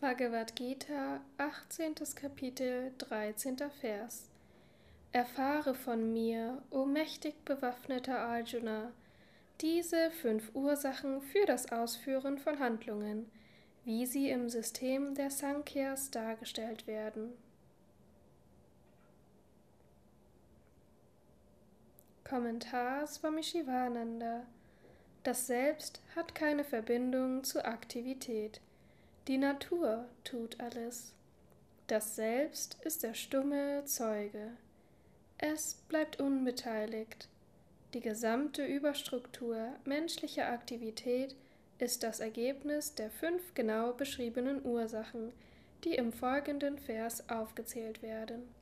Bhagavad Gita, 18. Kapitel, 13. Vers. Erfahre von mir, o mächtig bewaffneter Arjuna, diese fünf Ursachen für das Ausführen von Handlungen, wie sie im System der Sankhyas dargestellt werden. Kommentar Swami Shivananda Das Selbst hat keine Verbindung zur Aktivität. Die Natur tut alles. Das Selbst ist der stumme Zeuge. Es bleibt unbeteiligt. Die gesamte Überstruktur menschlicher Aktivität ist das Ergebnis der fünf genau beschriebenen Ursachen, die im folgenden Vers aufgezählt werden.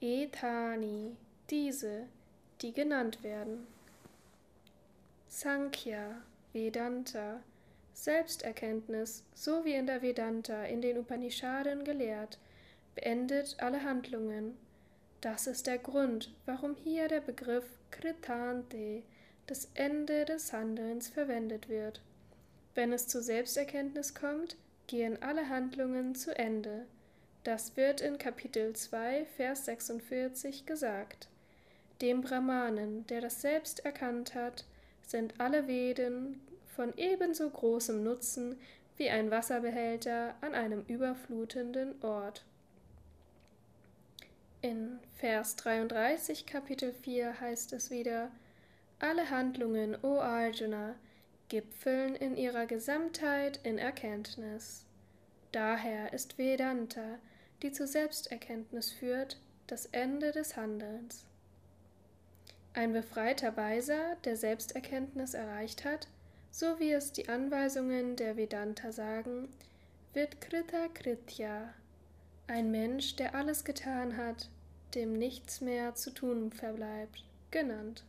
Etani, diese, die genannt werden. Sankhya, Vedanta, Selbsterkenntnis, so wie in der Vedanta in den Upanishaden gelehrt, beendet alle Handlungen. Das ist der Grund, warum hier der Begriff Kritante, das Ende des Handelns, verwendet wird. Wenn es zur Selbsterkenntnis kommt, gehen alle Handlungen zu Ende. Das wird in Kapitel 2, Vers 46 gesagt. Dem Brahmanen, der das Selbst erkannt hat, sind alle Veden von ebenso großem Nutzen wie ein Wasserbehälter an einem überflutenden Ort. In Vers 33 Kapitel 4 heißt es wieder, alle Handlungen, o Arjuna, gipfeln in ihrer Gesamtheit in Erkenntnis. Daher ist Vedanta, die zur Selbsterkenntnis führt, das Ende des Handelns. Ein befreiter Weiser, der Selbsterkenntnis erreicht hat, so wie es die Anweisungen der Vedanta sagen, wird Krita Kritya, ein Mensch, der alles getan hat, dem nichts mehr zu tun verbleibt, genannt.